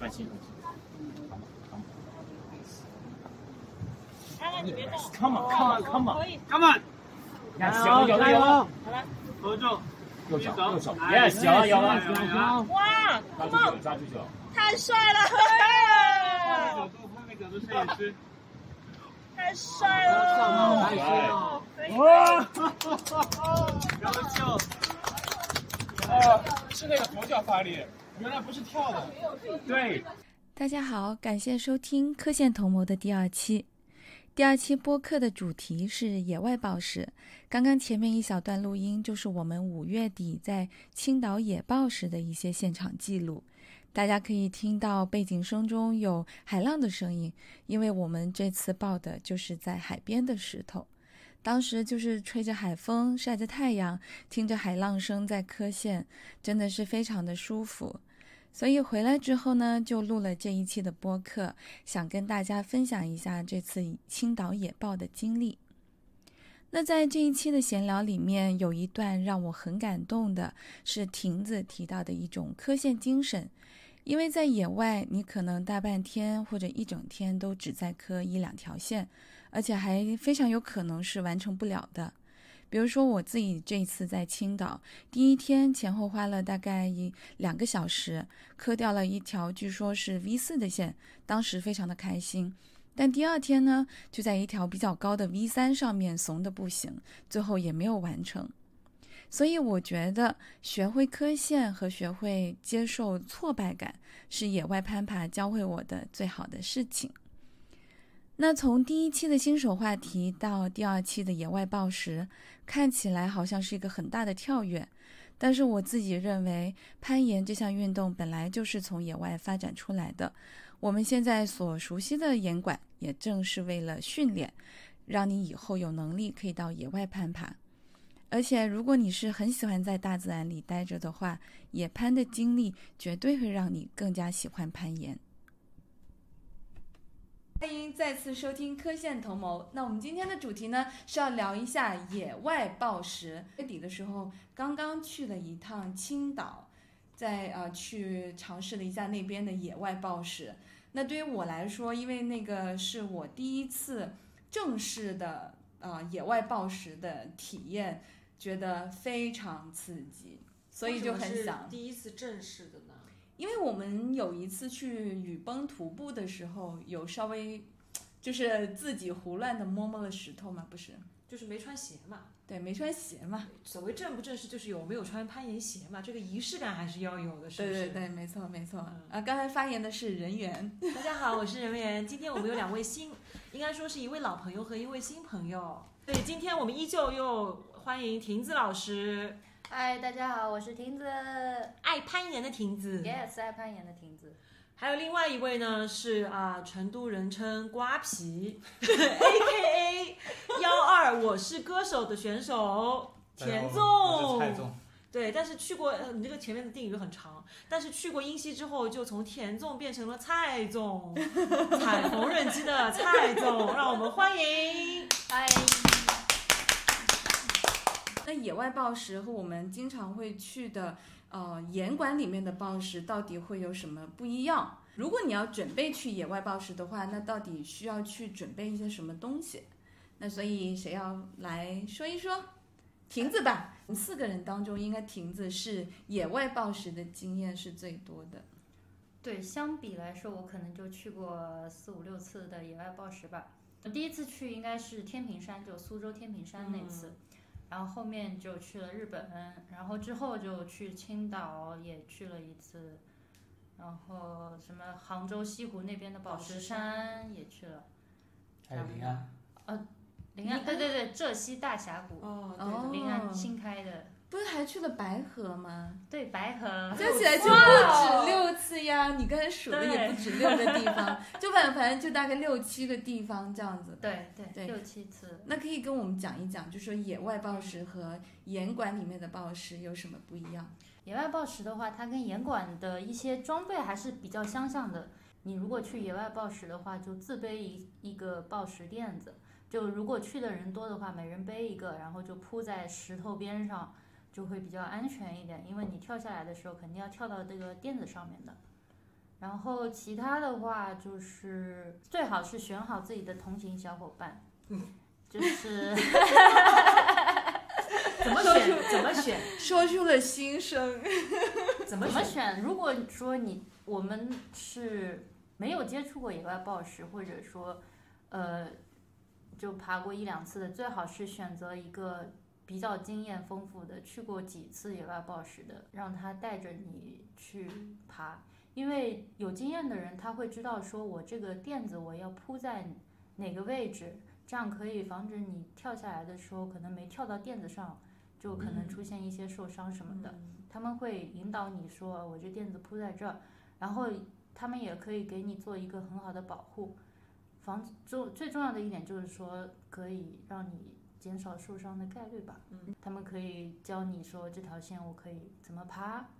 放心。安安，你别动。Come on, come on, come on！以。Come on，呀，有有有。了，合作，右手。右手。哎，yes，有了有了，有了哇抓住，Come 手。on，抓住手，太帅了！太帅了！哇，优秀，哦，是那个头脚发力，原来不是跳的。对，大家好，感谢收听科线同谋的第二期。第二期播客的主题是野外报时。刚刚前面一小段录音就是我们五月底在青岛野报时的一些现场记录。大家可以听到背景声中有海浪的声音，因为我们这次报的就是在海边的石头。当时就是吹着海风，晒着太阳，听着海浪声在磕线，真的是非常的舒服。所以回来之后呢，就录了这一期的播客，想跟大家分享一下这次青岛野报的经历。那在这一期的闲聊里面，有一段让我很感动的，是亭子提到的一种科线精神。因为在野外，你可能大半天或者一整天都只在磕一两条线，而且还非常有可能是完成不了的。比如说我自己这一次在青岛，第一天前后花了大概一两个小时，磕掉了一条据说是 V 四的线，当时非常的开心。但第二天呢，就在一条比较高的 V 三上面怂的不行，最后也没有完成。所以我觉得学会磕线和学会接受挫败感，是野外攀爬教会我的最好的事情。那从第一期的新手话题到第二期的野外报时，看起来好像是一个很大的跳跃，但是我自己认为，攀岩这项运动本来就是从野外发展出来的。我们现在所熟悉的岩馆，也正是为了训练，让你以后有能力可以到野外攀爬。而且，如果你是很喜欢在大自然里待着的话，野攀的经历绝对会让你更加喜欢攀岩。欢迎再次收听科线同谋。那我们今天的主题呢是要聊一下野外暴食。月底的时候，刚刚去了一趟青岛，在呃去尝试了一下那边的野外暴食。那对于我来说，因为那个是我第一次正式的呃野外暴食的体验，觉得非常刺激，所以就很想第一次正式的呢。因为我们有一次去雨崩徒步的时候，有稍微就是自己胡乱的摸摸了石头嘛，不是？就是没穿鞋嘛。对，没穿鞋嘛。所谓正不正式，就是有没有穿攀岩鞋嘛，这个仪式感还是要有的，是不是？对对对，没错没错。嗯啊，刚才发言的是人员。大家好，我是任媛。今天我们有两位新，应该说是一位老朋友和一位新朋友。对，今天我们依旧又欢迎亭子老师，嗨，大家好，我是亭子爱攀岩的亭子。，yes，爱攀岩的亭子。还有另外一位呢是啊，成都人称瓜皮，A K A 幺二我是歌手的选手田我纵。是蔡总，对，但是去过，呃，你这个前面的定语很长，但是去过英西之后，就从田纵变成了蔡总，踩缝纫机的蔡总，让我们欢迎。嗨，那野外暴食和我们经常会去的呃岩馆里面的暴食到底会有什么不一样？如果你要准备去野外暴食的话，那到底需要去准备一些什么东西？那所以谁要来说一说？亭子吧，我们四个人当中，应该亭子是野外暴食的经验是最多的。对，相比来说，我可能就去过四五六次的野外暴食吧。我第一次去应该是天平山，就苏州天平山那次，然后后面就去了日本，然后之后就去青岛也去了一次，然后什么杭州西湖那边的宝石山也去了，还有临安，呃临安，对对对，浙西大峡谷，哦哦临安新开的，不是还去了白河吗？对白河，加起来就不止六次呀！你刚才数的也不止六个地方，就反反正就大概六七个地方这样子。对对对六七次。那可以跟我们讲一讲，就说野外暴食和岩馆里面的暴食有什么不一样？野外暴食的话，它跟岩馆的一些装备还是比较相像的。你如果去野外暴食的话，就自背一一个暴食垫子，就如果去的人多的话，每人背一个，然后就铺在石头边上，就会比较安全一点。因为你跳下来的时候，肯定要跳到这个垫子上面的。然后其他的话就是最好是选好自己的同行小伙伴，就是 怎么选？怎么选？说出了心声。怎么怎么选？选？如果说你我们是没有接触过野外暴食，或者说呃就爬过一两次的，最好是选择一个比较经验丰富的，去过几次野外暴食的，让他带着你去爬。因为有经验的人，他会知道说我这个垫子我要铺在哪个位置，这样可以防止你跳下来的时候可能没跳到垫子上，就可能出现一些受伤什么的。他们会引导你说我这垫子铺在这儿，然后他们也可以给你做一个很好的保护，防重最重要的一点就是说可以让你减少受伤的概率吧。嗯，他们可以教你说这条线我可以怎么爬，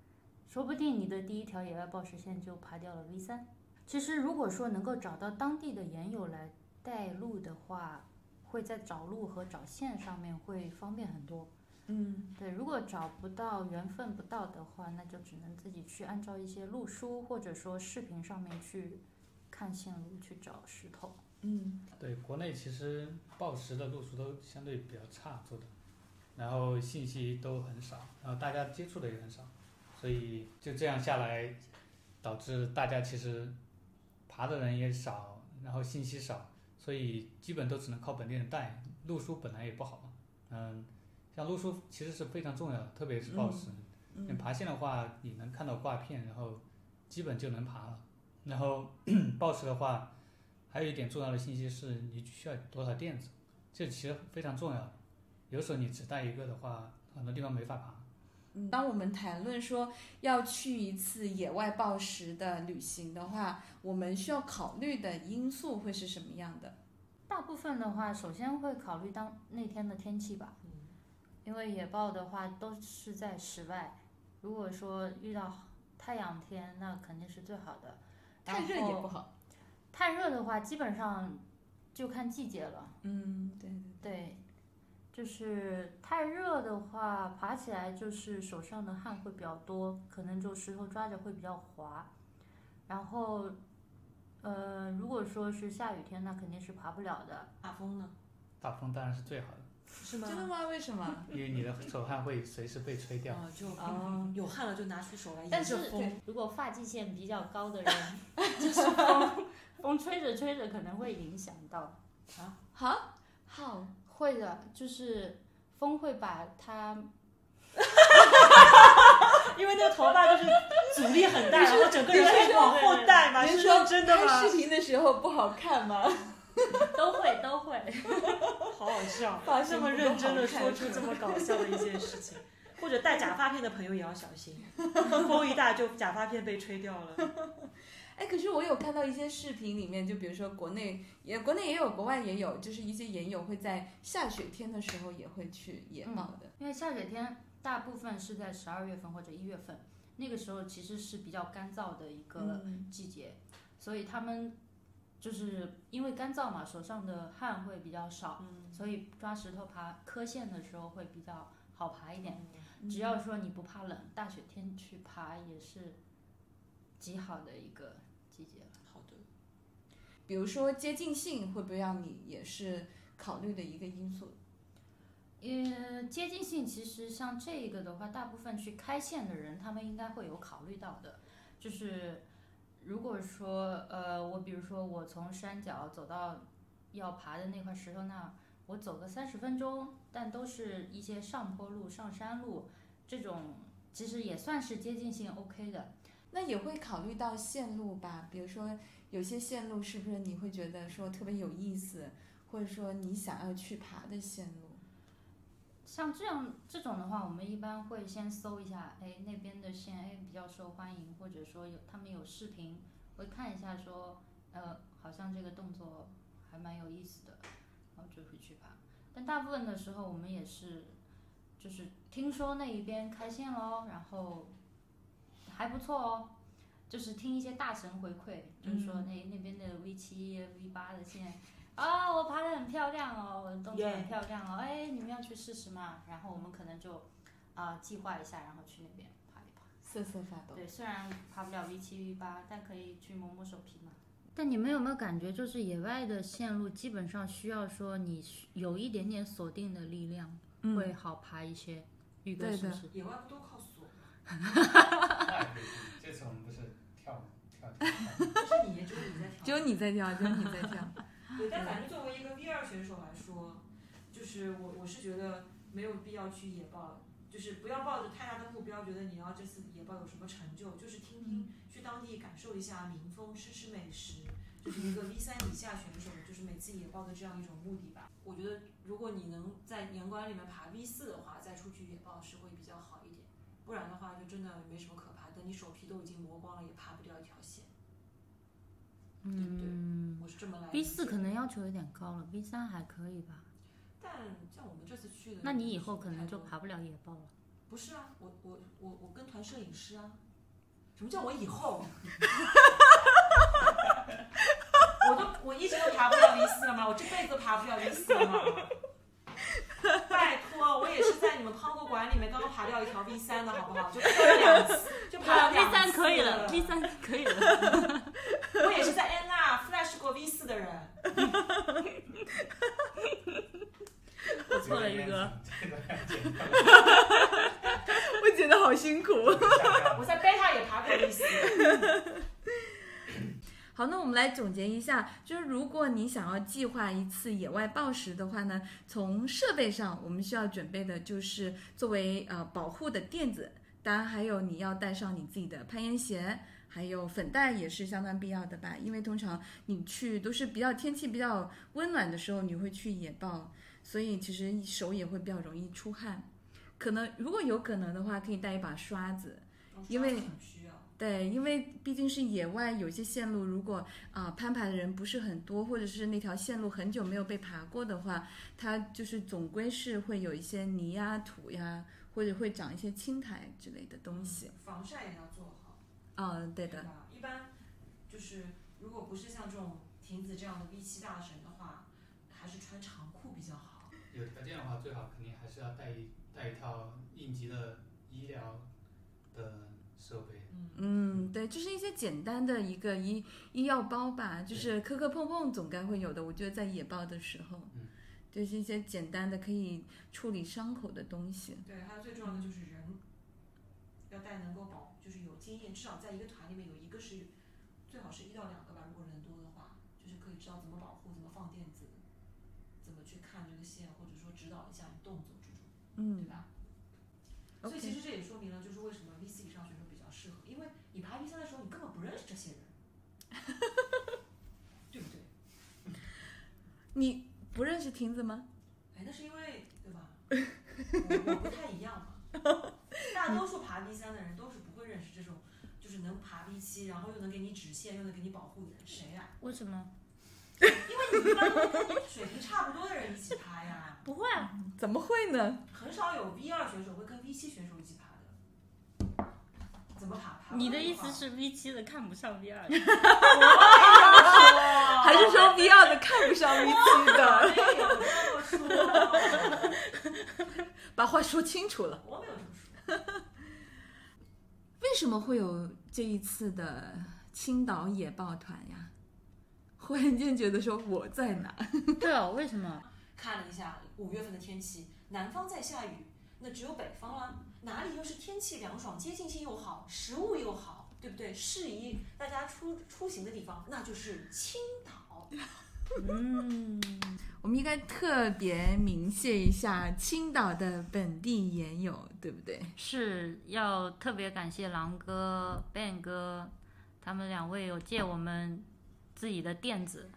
说不定你的第一条野外暴食线就爬掉了 V 三。其实如果说能够找到当地的岩友来带路的话，会在找路和找线上面会方便很多。嗯，对，如果找不到缘分不到的话，那就只能自己去按照一些路书或者说视频上面去看线路去找石头。嗯，对，国内其实报时的路数都相对比较差做的，然后信息都很少，然后大家接触的也很少，所以就这样下来，导致大家其实爬的人也少，然后信息少，所以基本都只能靠本地人带，路书本来也不好嘛，嗯，像路书其实是非常重要的，特别是报时，嗯。你爬线的话，你能看到挂片，然后基本就能爬了。然后 报时的话，还有一点重要的信息是你需要多少垫子，这其实非常重要的。有时候你只带一个的话，很多地方没法爬。嗯当我们谈论说要去一次野外暴食的旅行的话，我们需要考虑的因素会是什么样的？大部分的话，首先会考虑当那天的天气吧，因为野豹的话都是在室外，如果说遇到太阳天，那肯定是最好的。太热也不好。太热的话，基本上就看季节了。嗯，对对。对，就是太热的话，爬起来就是手上的汗会比较多，可能就石头抓着会比较滑。然后，呃，如果说是下雨天，那肯定是爬不了的。大风呢？大风当然是最好的，是吗？真的吗？为什么？因为你的手汗会随时被吹掉。哦，就哦有汗了就拿出手来但是沿着风。如果发际线比较高的人，就是风风吹着吹着可能会影响到啊。好，好，会的，就是风会把它 因为那个头发就是阻力很大，然后整个人会往后带嘛，是您说认真的吗拍？视频的时候不好看吗？都 会都会。好好笑发，型这么认真的说出这么搞笑的一件事情。或者戴假发片的朋友也要小心，风一大就假发片被吹掉了。哎，可是我有看到一些视频里面，就比如说国内也国内也有，国外也有，就是一些研友会在下雪天的时候也会去野嗯豹的。因为下雪天大部分是在十二月份或者一月份，那个时候其实是比较干燥的一个嗯季节，所以他们就是因为干燥嘛，手上的汗会比较少，嗯所以抓石头爬磕线的时候会比较好爬一点。嗯只要说你不怕冷，大雪天去爬也是极好的一个季节了。好的，比如说接近性会不会让你也是考虑的一个因素？呃，接近性其实像这个的话，大部分去开线的人，他们应该会有考虑到的。就是如果说呃，我比如说我从山脚走到要爬的那块石头那儿，我走个三十分钟，但都是一些上坡路、上山路，这种其实也算是接近性 OK 的。那也会考虑到线路吧，比如说有些线路是不是你会觉得说特别有意思，或者说你想要去爬的线路？像这样这种的话，我们一般会先搜一下，哎，那边的线哎比较受欢迎，或者说有他们有视频，会看一下说，呃，好像这个动作还蛮有意思的，然后就会去爬。但大部分的时候，我们也是，就是听说那一边开线喽，然后还不错哦，就是听一些大神回馈，就是说那那边的 V 七、V 八的线。啊、我爬的很漂亮哦，我的动作很漂亮哦，哎，你们要去试试吗？然后我们可能就啊、计划一下，然后去那边爬一爬。瑟瑟发抖。对，虽然爬不了 V 七 V 八，但可以去摸摸手皮嘛。但你们有没有感觉，就是野外的线路基本上需要说你有一点点锁定的力量，会好爬一些。宇哥对的是不是？野外不都靠 这次我们不是跳跳跳跳，不是你，只有你在跳。只有你在跳，只有你在跳。对，但反正作为一个 V 二选手来说，就是我我是觉得没有必要去野豹，就是不要抱着太大的目标，觉得你要这次野豹有什么成就，就是听听，去当地感受一下民风，吃吃美食，就是一个 V 三以下选手，就是每次野豹的这样一种目的吧。我觉得如果你能在年关里面爬 V 四的话，再出去野豹是会比较好一点，不然的话就真的没什么可怕，等你手皮都已经磨光了，也爬不掉一条线。对不对？嗯我是这么来理解。，V 四可能要求有点高了，B 三还可以吧？但像我们这次去的，那你以后可能就爬不了野豹了。不是啊，我我我我跟团摄影师啊。什么叫我以后？我都我一直都爬不了 V 四了吗？我这辈子都爬不了 V 四了吗？拜托，我也是在你们康国馆里面刚刚爬掉一条 V 三的好不好？就爬了两次，就爬了 V 两次。三可以了，V 三可以了。我也是在安娜 flash 过 V 四的人。我错了，宇哥。这个我剪掉。我觉得好辛苦。我在贝塔也爬过 V 四。好，那我们来总结一下，就是如果你想要计划一次野外暴食的话呢，从设备上我们需要准备的就是作为呃保护的垫子，当然还有你要带上你自己的攀岩鞋，还有粉袋也是相当必要的吧，因为通常你去都是比较天气比较温暖的时候，你会去野豹，所以其实手也会比较容易出汗。可能如果有可能的话，可以带一把刷子，因为。对，因为毕竟是野外，有些线路如果啊、攀爬的人不是很多，或者是那条线路很久没有被爬过的话，它就是总归是会有一些泥呀、土呀，或者会长一些青苔之类的东西。防晒也要做好。嗯，对的，一般就是如果不是像这种亭子这样的 V 七大神的话，还是穿长裤比较好。有条件的话，最好肯定还是要带一带一套应急的医疗。嗯，对，就是一些简单的一个医医药包吧，就是磕磕碰碰总该会有的。我觉得在野豹的时候，嗯就是一些简单的可以处理伤口的东西。对，还有最重要的就是人，要带能够保，就是有经验，至少在一个团里面有一个是，最好是一到两个吧。如果人多的话，就是可以知道怎么保护，怎么放垫子，怎么去看这个线，或者说指导一下你动作这种，对嗯吧？所以其实这也说明了，就是为什么 V 四以上选手比较适合，因为你爬 V 三的时候，你根本不认识这些人，对不对？你不认识亭子吗？哎，那是因为对吧？我我不太一样嘛。大多数爬 B 三的人都是不会认识这种，就是能爬 V 七，然后又能给你指线，又能给你保护的人，谁呀、为什么？因为你一般都会跟你水平差不多的人一起爬呀，不会啊，怎么会呢？很少有 V 二选手会跟 V 七选手一起爬的。怎么爬？爬你的意思是 V 七的看不上 V 二的？还是 说 V 二的看不上 V 七的？没有这么说，把话说清楚了。我没有这么说。为什么会有这一次的青岛野豹团呀？忽然间觉得说我在哪？对哦，为什么？看了一下五月份的天气，南方在下雨，那只有北方啦。哪里又是天气凉爽、接近性又好、食物又好，对不对？适宜大家出出行的地方，那就是青岛。嗯，我们应该特别明谢一下青岛的本地研友，对不对？是要特别感谢狼哥、Ben 哥，他们两位有借我们自己的垫子，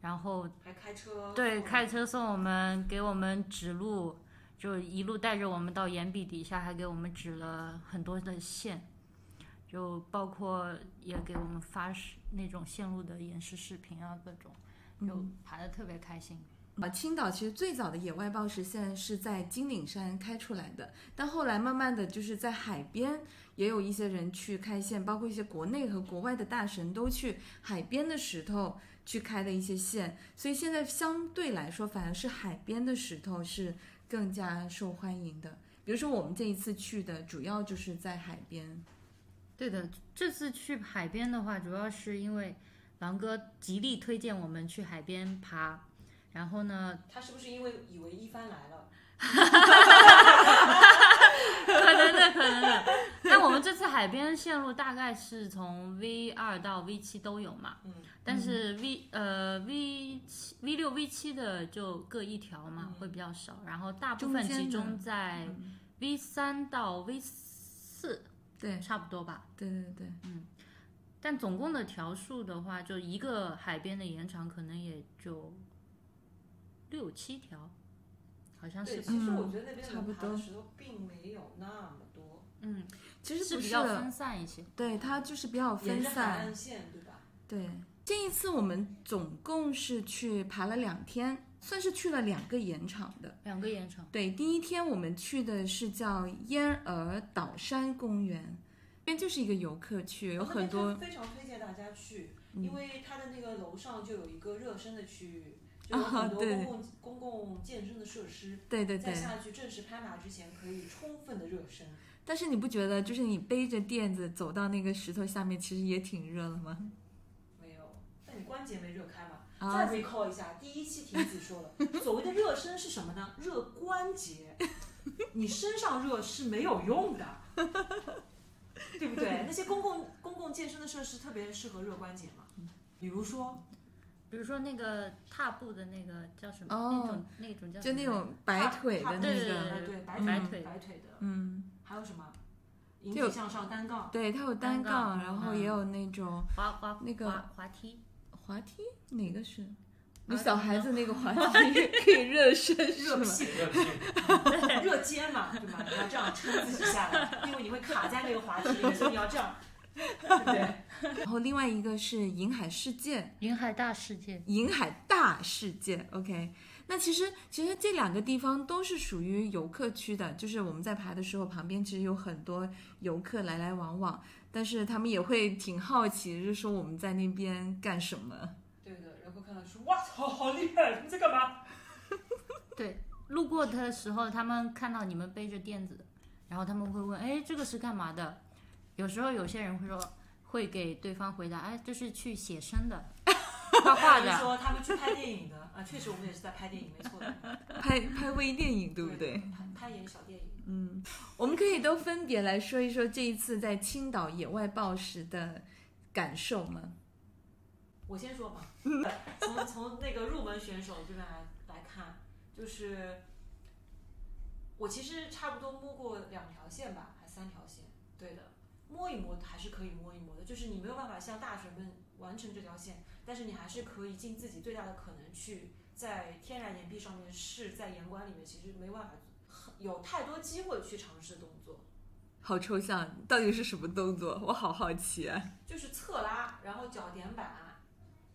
然后还开车对，开车送我们，给我们指路，就一路带着我们到岩壁底下，还给我们指了很多的线，就包括也给我们发视那种线路的演示视频啊，各种，就爬得特别开心。啊，青岛其实最早的野外报时线是在金顶山开出来的，但后来慢慢的就是在海边也有一些人去开线，包括一些国内和国外的大神都去海边的石头去开的一些线，所以现在相对来说反而是海边的石头是更加受欢迎的。比如说我们这一次去的主要就是在海边，对的，这次去海边的话，主要是因为狼哥极力推荐我们去海边爬，然后呢，他是不是因为以为一帆来了？可能的，可能。的。但我们这次海边线路大概是从 V 二到 V 七都有嘛，嗯，但是 V 呃 V 七 V 六 V 七的就各一条嘛，嗯。会比较少，然后大部分集中在嗯。V 三到 V 四，对。差不多吧。对对对，嗯。但总共的条数的话，就一个海边的延长可能也就六七条，好像对，是吧。其实我觉得那边差不多石头并没有那么多，嗯，其实不是是比较分散一些。对，它就是比较分沿着海散。岸线，对吧？对，这一次我们总共是去爬了两天，算是去了两个盐场的。两个盐场，对，第一天我们去的是叫燕儿岛山公园，那边就是一个游客区，有很多非常推荐大家去，嗯因为它的那个楼上就有一个热身的区域，就很多公共、公共健身的设施。对对对。在下去正式拍马之前，可以充分的热身。但是你不觉得，就是你背着垫子走到那个石头下面，其实也挺热的吗？没有，但你关节没热开嘛？啊再 recall 一下，第一期婷子说了，所谓的热身是什么呢？热关节。你身上热是没有用的，对不对？那些公共公共健身的设施特别适合热关节嘛，比如说比如说那个踏步的那个叫什么？哦那种那种叫就那种摆腿的那对对个，呃对白白腿。腿白腿。的，嗯，还有什么？引体向上单杠，对，它有单单杠杠，然后也有那种滑滑那个滑滑梯，滑梯，哪个是？你啊小孩子那个滑梯 可以热身？热屁。热气，热肩嘛，对吧？你要这样撑自己下来，因为你会卡在那个滑梯所以你要这样，对？然后另外一个是银海世界，银海大世界。银海大世界，OK。那其实其实这两个地方都是属于游客区的，就是我们在爬的时候，旁边其实有很多游客来来往往，但是他们也会挺好奇，就是说我们在那边干什么。对的，然后看到说，哇操，好厉害！你在干嘛？对，路过的时候，他们看到你们背着垫子，然后他们会问：“哎，这个是干嘛的？”有时候有些人会说，会给对方回答：“哎，这是去写生的，画画的。说他们去拍电影的啊，确实我们也是在拍电影，没错的，拍拍微电影，对不对？拍拍演小电影。嗯，我们可以都分别来说一说这一次在青岛野外暴食的感受吗？我先说吧，从从那个入门选手这边来来看，就是我其实差不多摸过两条线吧，还三条线，对的，摸一摸还是可以摸一摸的，就是你没有办法像大学们完成这条线，但是你还是可以尽自己最大的可能去在天然岩壁上面试，在岩馆里面其实没办法有太多机会去尝试动作。好抽象，到底是什么动作？我好好奇啊！就是侧拉，然后脚点板，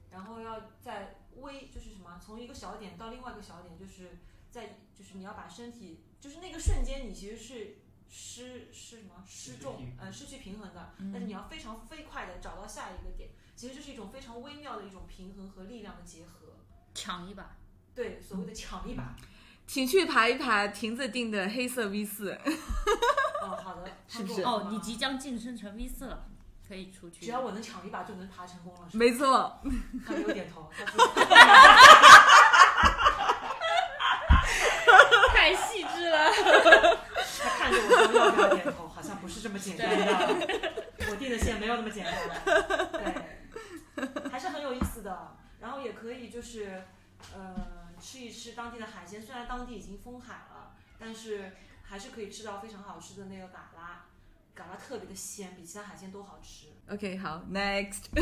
然后要在微，就是什么，从一个小点到另外一个小点，就是在，就是你要把身体，就是那个瞬间，你其实是失失什么失重失去平，衡呃，失去平衡的，嗯但是你要非常飞快的找到下一个点，其实这是一种非常微妙的一种平衡和力量的结合，”抢一把，对，所谓的抢一把。请去爬一爬亭子定的黑色 V 四。哦，好的，是不是哦，你即将晋升成 V 四了，可以出去。只要我能抢一把就能爬成功了？没错，他没有点头，太细致了。他看着我说要不要点头，好像不是这么简单的。我定的线没有那么简单，对，还是很有意思的。然后也可以就是，呃，吃一吃当地的海鲜。虽然当地已经封海了，但是还是可以吃到非常好吃的那个嘎啦，嘎啦特别的鲜，比其他海鲜都好吃。OK，好，Next。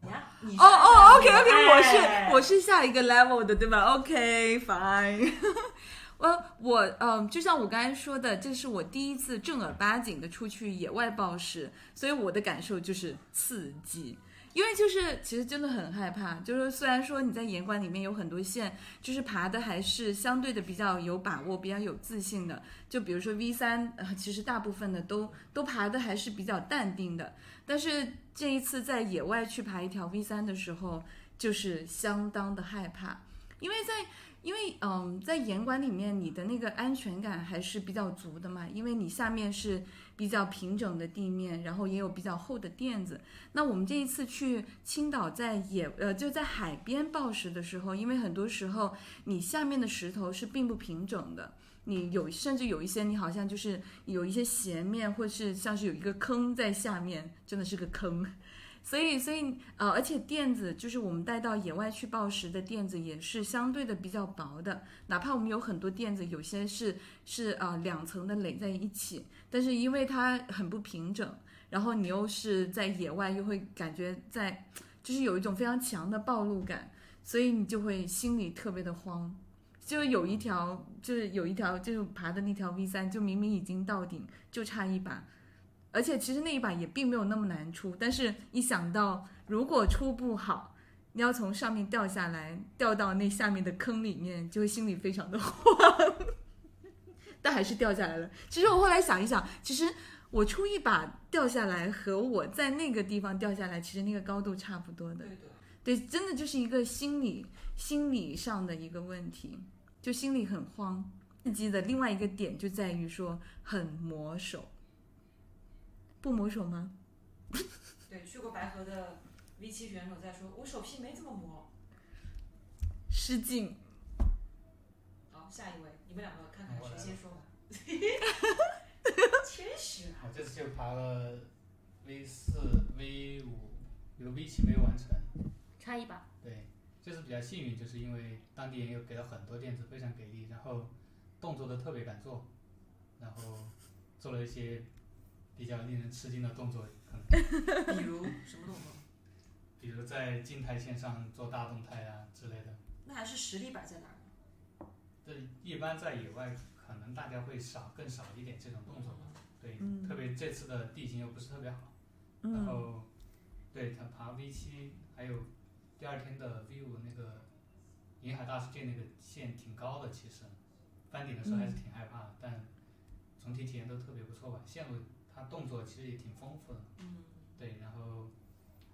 你看，你哦哦，OK OK，我哎是我是下一个 level 的，对吧？OK，fine。呃我嗯，就像我刚才说的，这是我第一次正儿八经的出去野外暴食，所以我的感受就是刺激。因为就是其实真的很害怕，就是虽然说你在岩馆里面有很多线，就是爬的还是相对的比较有把握、比较有自信的。就比如说 V 三，呃，其实大部分的都都爬的还是比较淡定的。但是这一次在野外去爬一条 V 三的时候，就是相当的害怕，因为在因为嗯，在岩馆里面，你的那个安全感还是比较足的嘛，因为你下面是比较平整的地面，然后也有比较厚的垫子。那我们这一次去青岛，在野呃就在海边抱石的时候，因为很多时候你下面的石头是并不平整的，你有甚至有一些你好像就是有一些斜面，或是像是有一个坑在下面，真的是个坑。所以，所以，呃，而且垫子就是我们带到野外去暴食的垫子，也是相对的比较薄的。哪怕我们有很多垫子，有些是是啊两层的垒在一起，但是因为它很不平整，然后你又是在野外，又会感觉在，就是有一种非常强的暴露感，所以你就会心里特别的慌。就有一条，就是有一条，就是爬的那条 V 三，就明明已经到顶，就差一把。而且其实那一把也并没有那么难出，但是一想到如果出不好，你要从上面掉下来，掉到那下面的坑里面，就会心里非常的慌。但还是掉下来了。其实我后来想一想，其实我出一把掉下来和我在那个地方掉下来，其实那个高度差不多的。对真的就是一个心理心理上的一个问题，就心里很慌。刺激的另外一个点就在于说很磨手。不磨手吗？对，去过白河的 V 七选手在说，我手皮没怎么磨。失敬。好，下一位，你们两个看看谁先说吧。谦虚啊！我这次就爬了 V 四、V 五，有 V 七没有完成。差一把。对，这次比较幸运，就是因为当地人又给了很多垫子，非常给力，然后动作都特别敢做，然后做了一些。比较令人吃惊的动作，可能 比如什么动作？比如在静态线上做大动态啊之类的。那还是实力摆在哪儿？这一般在野外，可能大家会少更少一点这种动作吧。对，特别这次的地形又不是特别好，然后对他爬 V 七，还有第二天的 V 五那个银海大世界那个线挺高的，其实翻顶的时候还是挺害怕的，但总体体验都特别不错吧，线路。他动作其实也挺丰富的，嗯，对，然后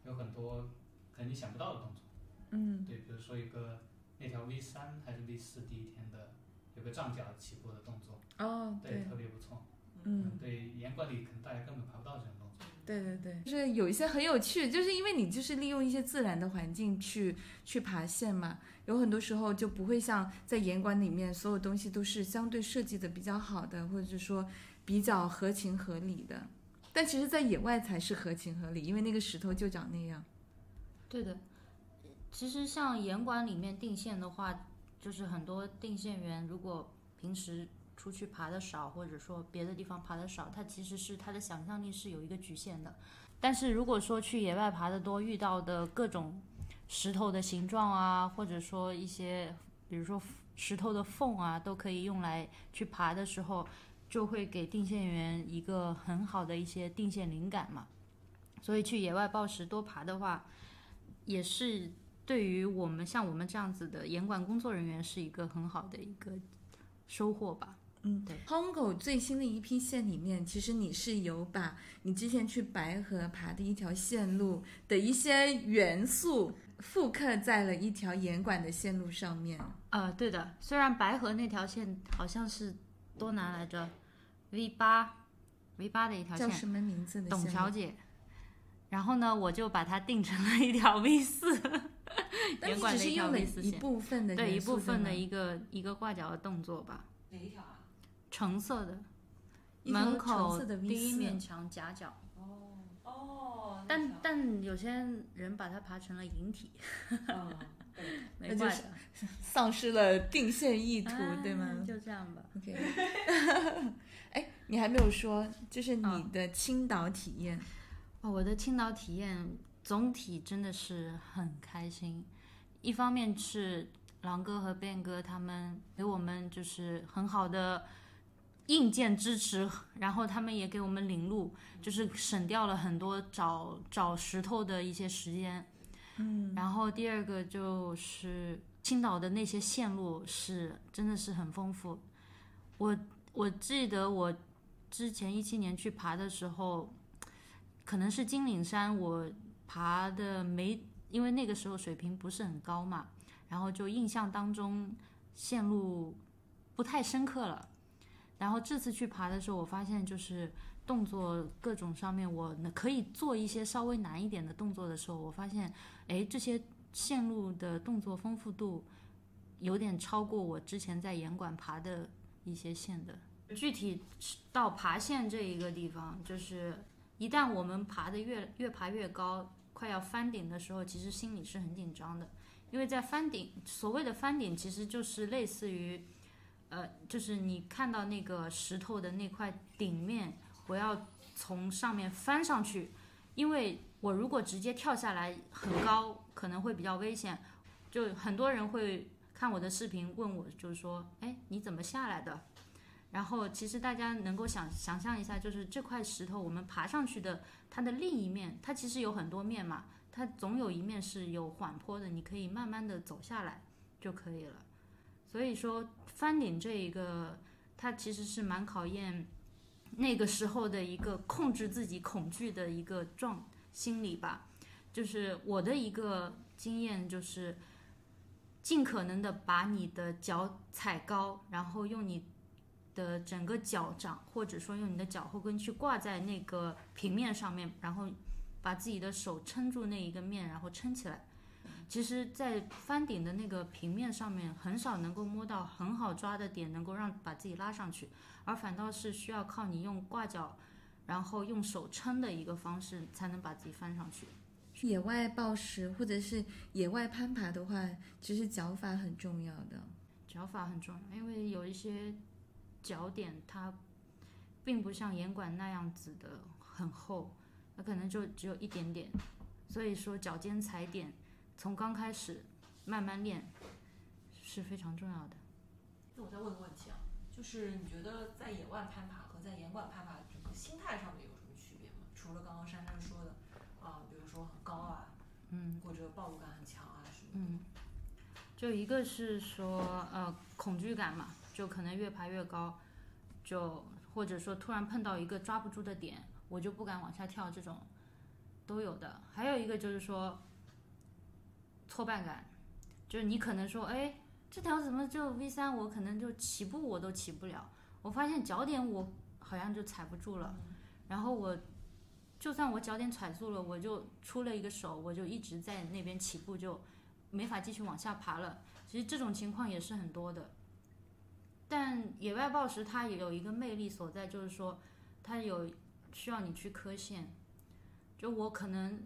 有很多可能你想不到的动作，嗯，对，比如说一个那条 V 三还是 V 四第一天的有个杖脚起步的动作，哦，对，特别不错，嗯，对，严管里可能大家根本爬不到这种动作，对对对，就是有一些很有趣，就是因为你就是利用一些自然的环境去去爬线嘛，有很多时候就不会像在严管里面所有东西都是相对设计的比较好的，或者是说。比较合情合理的，但其实，在野外才是合情合理，因为那个石头就长那样。对的，其实像岩馆里面定线的话，就是很多定线员如果平时出去爬的少，或者说别的地方爬的少，他其实是他的想象力是有一个局限的。但是如果说去野外爬的多，遇到的各种石头的形状啊，或者说一些，比如说石头的缝啊，都可以用来去爬的时候。就会给定线员一个很好的一些定线灵感嘛，所以去野外暴食多爬的话，也是对于我们像我们这样子的严管工作人员是一个很好的一个收获吧。嗯，对。Hongo 最新的一批线里面，其实你是有把你之前去白河爬的一条线路的一些元素复刻在了一条严管的线路上面。呃，对的。虽然白河那条线好像是多难来着。V 八，V 八的一条线叫什么名字？董小姐。然后呢，我就把它定成了一条 V 四，但你只是用了一部分的对一部分的一个一个挂角的动作吧。哪一条啊？橙色的，门口第一面墙夹角。哦哦。但但有些人把它爬成了引体。没就是丧失了定线意图，对吗？就这样吧。OK。哎，你还没有说，就是你的青岛体验。哦，我的青岛体验总体真的是很开心。一方面是狼哥和变哥他们给我们就是很好的硬件支持，然后他们也给我们领路，就是省掉了很多找找石头的一些时间。嗯。然后第二个就是青岛的那些线路是真的是很丰富，我。我记得我之前一七年去爬的时候，可能是金岭山，我爬的没，因为那个时候水平不是很高嘛，然后就印象当中线路不太深刻了。然后这次去爬的时候，我发现就是动作各种上面，我可以做一些稍微难一点的动作的时候，我发现，哎，这些线路的动作丰富度有点超过我之前在严管爬的一些线的。具体到爬线这一个地方，就是一旦我们爬的越越爬越高，快要翻顶的时候，其实心里是很紧张的，因为在翻顶，所谓的翻顶其实就是类似于。呃，就是你看到那个石头的那块顶面，我要从上面翻上去，因为我如果直接跳下来很高，可能会比较危险。就很多人会看我的视频问我，就是说，哎，你怎么下来的？然后其实大家能够想想象一下，就是这块石头我们爬上去的，它的另一面，它其实有很多面嘛，它总有一面是有缓坡的，你可以慢慢的走下来就可以了。所以说翻顶这一个，它其实是蛮考验那个时候的一个控制自己恐惧的一个状心理吧。就是我的一个经验，就是尽可能的把你的脚踩高，然后用你的整个脚掌，或者说用你的脚后跟去挂在那个平面上面，然后把自己的手撑住那一个面，然后撑起来。其实，在翻顶的那个平面上面，很少能够摸到很好抓的点，能够让把自己拉上去，而反倒是需要靠你用挂脚，然后用手撑的一个方式，才能把自己翻上去。野外暴食或者是野外攀爬的话，其实脚法很重要的。脚法很重要，因为有一些脚点它并不像岩管那样子的很厚，它可能就只有一点点，所以说脚尖踩点。从刚开始慢慢练是非常重要的。那我再问个问题啊，就是你觉得在野外攀爬和在岩馆攀爬，整个心态上面有什么区别吗？除了刚刚珊珊说说很高啊，嗯，或者暴露感很强啊什么嗯，就一个是说呃恐惧感嘛，就可能越爬越高，就或者说突然碰到一个抓不住的点，我就不敢往下跳，这种都有的。还有一个就是说。挫败感，就是你可能说，哎，这条怎么就 V 三？我可能就起步我都起不了。我发现脚点我好像就踩不住了，然后我就算我脚点踩住了，我就出了一个手，我就一直在那边起步，就没法继续往下爬了。其实这种情况也是很多的。但野外暴食它也有一个魅力所在，就是说它有需要你去磕线。就我可能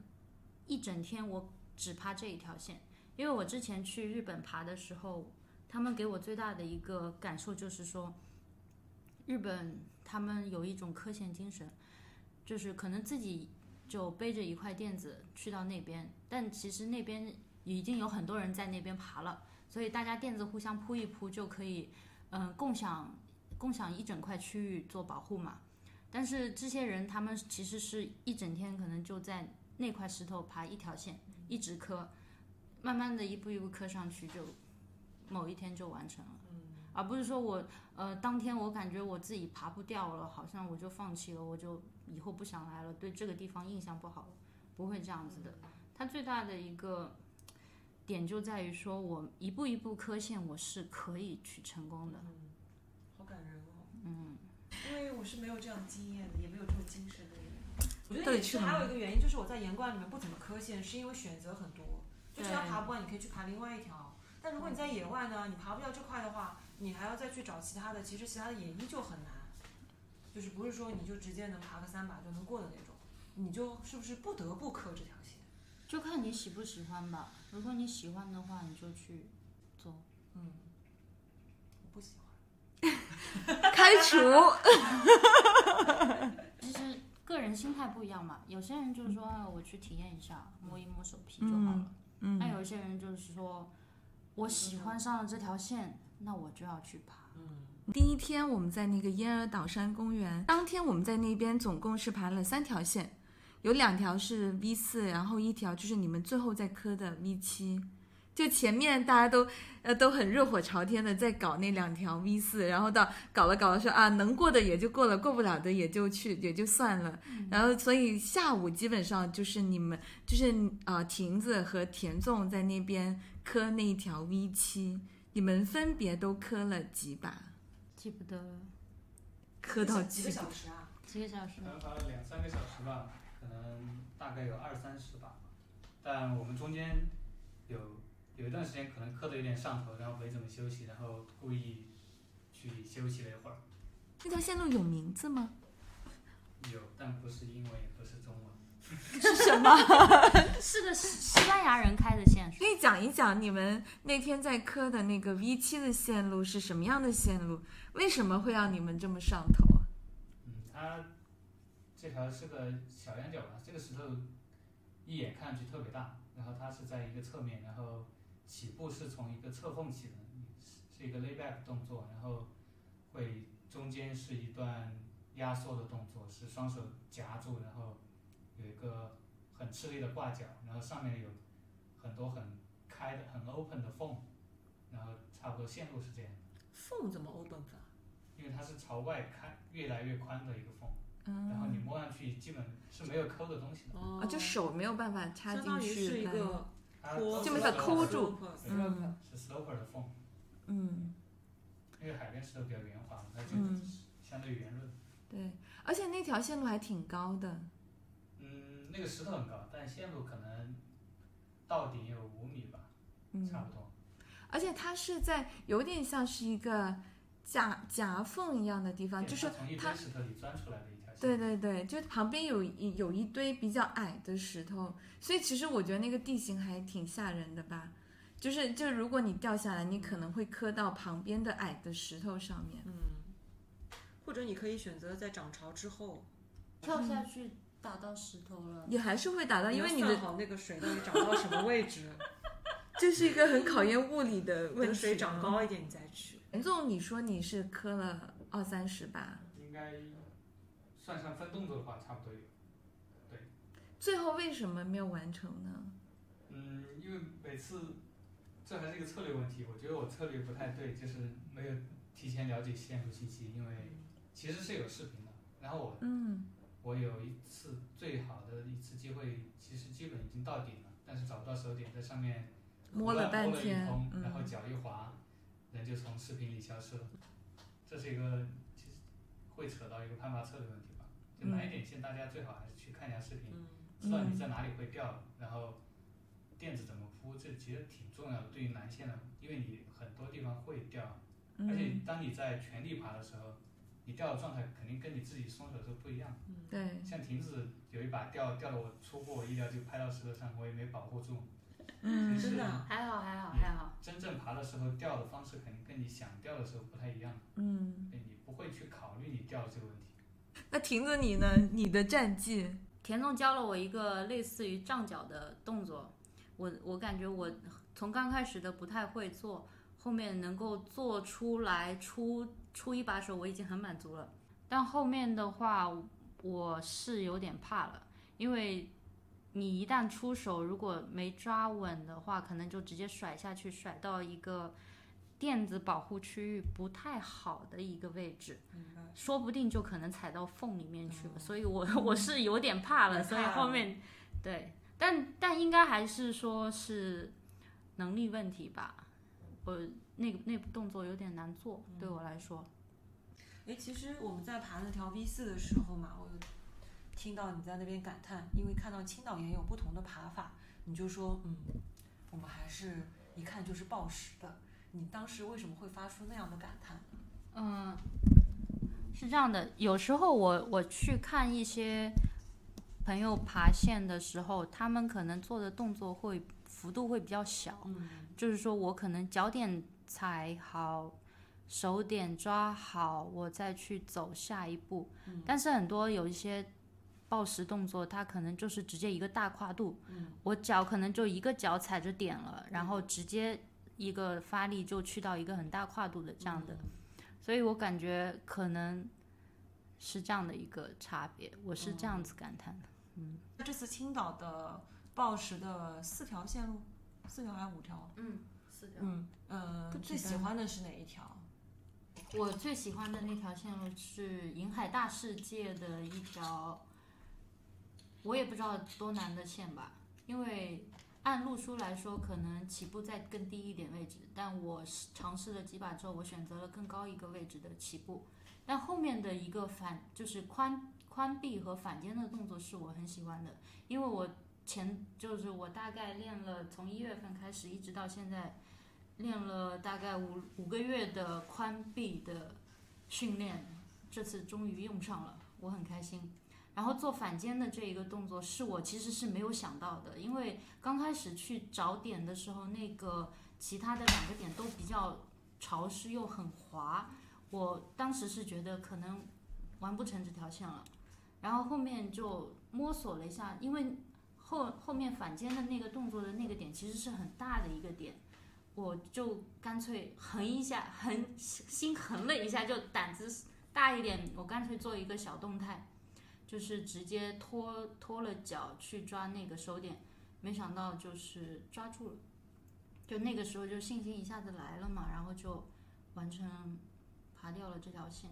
一整天我。只爬这一条线，因为我之前去日本爬的时候，他们给我最大的一个感受就是说，日本他们有一种磕线精神，就是可能自己就背着一块垫子去到那边，但其实那边已经有很多人在那边爬了，所以大家垫子互相铺一铺就可以，嗯，共享共享一整块区域做保护嘛。但是这些人他们其实是一整天可能就在那块石头爬一条线。一直磕，慢慢的一步一步磕上去，就某一天就完成了，而不是说我呃当天我感觉我自己爬不掉了，好像我就放弃了，我就以后不想来了，对这个地方印象不好，不会这样子的。它最大的一个点就在于说我一步一步磕线，我是可以去成功的。好感人哦。嗯，因为我是没有这样的经验的，也没有这么精神的人。我觉得也是，还有一个原因就是我在岩罐里面不怎么磕线，是因为选择很多，就这条爬不完，你可以去爬另外一条。但如果你在野外呢，你爬不掉这块的话，你还要再去找其他的，其实其他的也依旧很难，就是不是说你就直接能爬个三把就能过的那种，你就是不是不得不磕这条线？就看你喜不喜欢吧。如果你喜欢的话，你就去做。嗯，我不喜欢。开除。其实。个人心态不一样嘛，有些人就是说，我去体验一下，摸一摸手皮就好了。嗯，那有些人就是说，我喜欢上了这条线，那我就要去爬。嗯，第一天我们在那个燕儿岛山公园，当天我们在那边总共是爬了三条线，有两条是 V 四，然后一条就是你们最后在磕的 V 七。就前面大家都，呃，都很热火朝天的在搞那两条 V 四，然后到搞了搞了说啊，能过的也就过了，过不了的也就去也就算了。然后所以下午基本上就是你们就是啊亭子和田纵在那边磕那一条 V 七，你们分别都磕了几把？记不得了，磕到几个？小时啊？几个小时可。能花了两三个小时吧，可能大概有二三十把吧。但我们中间有有一段时间可能磕的有点上头，然后没怎么休息，然后故意去休息了一会儿。那条线路有名字吗？有，但不是英文，也不是中文。是什么？是个西西班牙人开的线可以讲一讲你们那天在磕的那个 V 七的线路是什么样的线路？为什么会让你们这么上头啊？嗯，它这条是个小羊角吧，这个石头一眼看上去特别大，然后它是在一个侧面，然后起步是从一个侧缝起的，是是一个 layback 动作，然后会中间是一段压缩的动作，是双手夹住，然后有一个很吃力的挂角，然后上面有很多很开的很 open 的缝，然后差不多线路是这样，缝怎么 open 法？因为它是朝外开越来越宽的一个缝。然后嗯，你摸上去基本是没有抠的东西的，哦。啊，就手没有办法插进相当于是去来，一个就没法抠住对嗯。是 sloper 的缝，嗯，因为海边石头比较圆滑，它就嗯。相对圆润。对，而且那条线路还挺高的，嗯，那个石头很高，但线路可能到顶有五米吧，嗯，差不多。而且它是在有点像是一个夹夹缝一样的地方，就是它从一堆石头里钻出来的一条线。对对对，就旁边有一有一堆比较矮的石头，所以其实我觉得那个地形还挺吓人的吧。就是就如果你掉下来，你可能会磕到旁边的矮的石头上面。嗯，或者你可以选择在涨潮之后，跳下去打到石头了。也还是会打到，因为你要算的好那个水到底涨到什么位置，这是一个很考验物理的问题。等水涨高一点你再去。严总，你说你是磕了二三十吧，应该算上分动作的话，差不多有。对最后为什么没有完成呢？嗯，因为每次这还是一个策略问题，我觉得我策略不太对，就是没有提前了解线路信息，因为其实是有视频的。然后我嗯我有一次最好的一次机会，其实基本已经到顶了，但是找不到手点，在上面摸了半天然后脚一滑，人就从视频里消失了。这是一个其实会扯到一个攀爬策略问题吧。就哪一点线，大家最好还是去看一下视频，嗯知道你在哪里会掉，然后垫子怎么铺，这其实挺重要的。对于南线的，因为你很多地方会掉，而且嗯，当你在全力爬的时候，你掉的状态肯定跟你自己松手的时候不一样。对，像亭子有一把掉掉了，我出乎我意料就拍到石头上，我也没保护住。嗯真的啊还好还好还好，真正爬的时候掉的方式肯定跟你想掉的时候不太一样，嗯。你不会去考虑你掉这个问题。那亭子你呢？你的战绩？田总教了我一个类似于杖脚的动作，我我感觉我从刚开始的不太会做，后面能够做出来出出一把手，我已经很满足了。但后面的话，我是有点怕了，因为你一旦出手，如果没抓稳的话，可能就直接甩下去，甩到一个电子保护区域不太好的一个位置。说不定就可能踩到缝里面去了，所以我我是有点怕了，所以后面对，但但应该还是说是能力问题吧，我那个那部动作有点难做，对我来说，哎，其实我们在爬那条 V 四的时候嘛，我有听到你在那边感叹，因为看到青岛也有不同的爬法，你就说，嗯，我们还是一看就是暴食的。你当时为什么会发出那样的感叹？嗯，是这样的，有时候我我去看一些朋友爬线的时候，他们可能做的动作会幅度会比较小，嗯就是说我可能脚点踩好，手点抓好，我再去走下一步。嗯但是很多有一些抱石动作，它可能就是直接一个大跨度，嗯我脚可能就一个脚踩着点了，然后直接一个发力就去到一个很大跨度的这样的，所以我感觉可能是这样的一个差别，我是这样子感叹的。嗯这次青岛的报时的四条线路，四条还是五条？嗯，四条。嗯呃，最喜欢的是哪一条？我最喜欢的那条线路是银海大世界的一条，我也不知道多难的线吧，因为按路书来说，可能起步再更低一点位置，但我是尝试了几把之后，我选择了更高一个位置的起步。但后面的一个反就是宽宽臂和反肩的动作是我很喜欢的，因为我前就是我大概练了从一月份开始一直到现在，练了大概五五个月的宽臂的训练，这次终于用上了，我很开心。然后做反肩的这一个动作是我其实是没有想到的，因为刚开始去找点的时候，那个其他的两个点都比较潮湿又很滑，我当时是觉得可能完不成这条线了。然后后面就摸索了一下，因为后后面反肩的那个动作的那个点其实是很大的一个点，我就干脆横一下，横心横了一下，就胆子大一点，我干脆做一个小动态。就是直接拖拖了脚去抓那个手点，没想到就是抓住了，就那个时候就信心一下子来了嘛，然后就完成爬掉了这条线。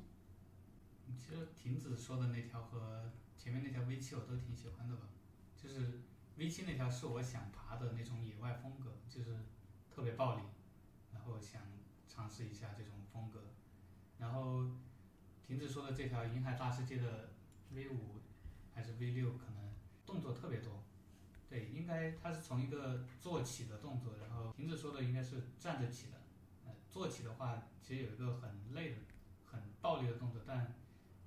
其实亭子说的那条和前面那条 V 七我都挺喜欢的吧，就是 V 七那条是我想爬的那种野外风格，就是特别暴力，然后想尝试一下这种风格。然后亭子说的这条银海大世界的 V 五还是 V 六，可能动作特别多。对，应该它是从一个坐起的动作，然后瓶子说的应该是站着起的。呃，坐起的话，其实有一个很累的、很暴力的动作，但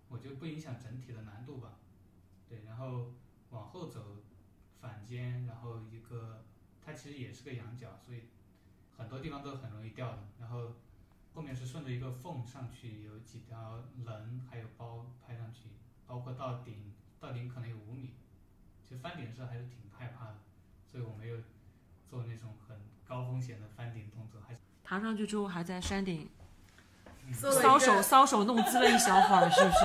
我觉得不影响整体的难度吧。对，然后往后走，反肩，然后一个它其实也是个仰角，所以很多地方都很容易掉的。然后后面是顺着一个缝上去，有几条棱还有包拍上去，包括到顶，到顶可能有五米。其实翻顶的时候还是挺害怕的，所以我没有做那种很高风险的翻顶动作，还爬上去之后还在山顶搔首搔首弄姿了一小会儿，是不是？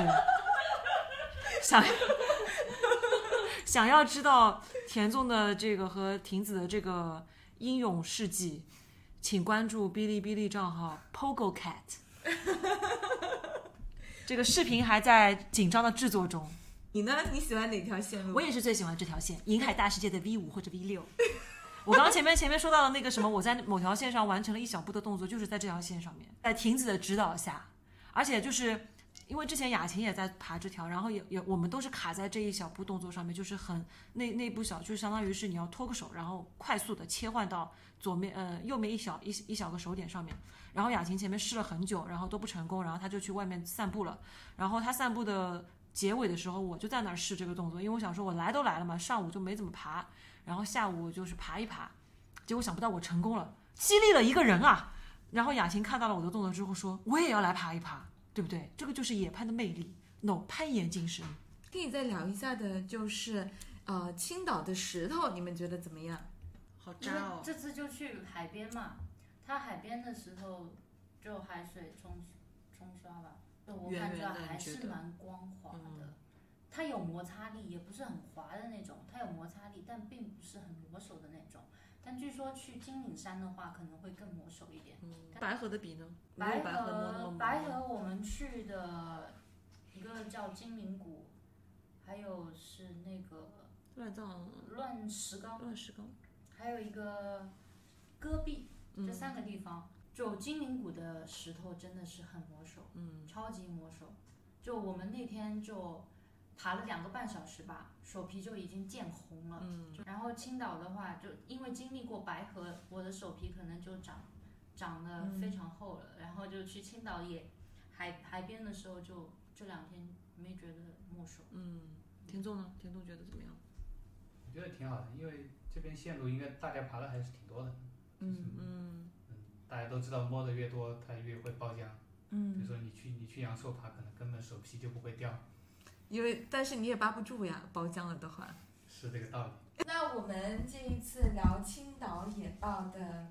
想想要知道田纵的这个和亭子的这个英勇事迹，请关注哔哩哔哩账号 Pogo Cat。这个视频还在紧张的制作中。你呢？你喜欢哪条线路？我也是最喜欢这条线，银海大世界的 V 五或者 V 六。我刚刚前面前面说到的那个什么，我在某条线上完成了一小步的动作，就是在这条线上面，在亭子的指导下，而且就是因为之前雅琴也在爬这条，然后也也我们都是卡在这一小步动作上面，就是很那那步小，就相当于是你要脱个手，然后快速的切换到左面呃右面一小一一小个手点上面。然后雅琴前面试了很久，然后都不成功，然后他就去外面散步了。然后他散步的结尾的时候，我就在那儿试这个动作，因为我想说，我来都来了嘛，上午就没怎么爬，然后下午就是爬一爬，结果想不到我成功了，激励了一个人啊。然后雅琴看到了我的动作之后说，我也要来爬一爬，对不对？这个就是野攀的魅力，no 攀岩精神。跟你再聊一下的就是，呃，青岛的石头，你们觉得怎么样？好因为这次就去海边嘛，它海边的石头就海水冲冲刷吧，就我圆感觉还是蛮光滑的。嗯它有摩擦力，也不是很滑的那种，它有摩擦力，但并不是很磨手的那种。但据说去金岭山的话，可能会更磨手一点。白河的比呢？白河白河我们去的一个叫金陵谷，还有是那个乱葬乱石岗，乱石岗。还有一个戈壁，嗯这三个地方，就金陵谷的石头真的是很磨手，嗯，超级磨手。就我们那天就爬了两个半小时吧，手皮就已经见红了。嗯，然后青岛的话，就因为经历过白河，我的手皮可能就长长得非常厚了。然后就去青岛也海海边的时候就，这两天没觉得磨手。嗯，田总呢？田总觉得怎么样？我觉得挺好的，因为这边线路应该大家爬的还是挺多的。嗯嗯大家都知道摸的越多，它越会爆浆。嗯比嗯如，说你去你去阳朔爬，可能根本手皮就不会掉，因为但是你也扒不住呀，包浆了的话。是这个道理。那我们这一次聊青岛野豹的，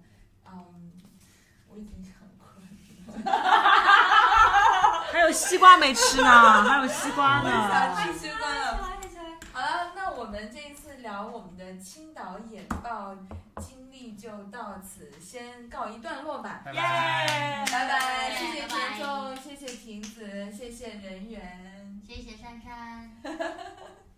嗯，我已经很困了。还有西瓜没吃呢，还有西瓜我想呢。吃西瓜了。好了，那我们这一次聊我们的青岛野豹经历就到此先告一段落吧。耶拜。拜谢谢田总，谢谢亭子，谢谢人员。谢谢珊珊。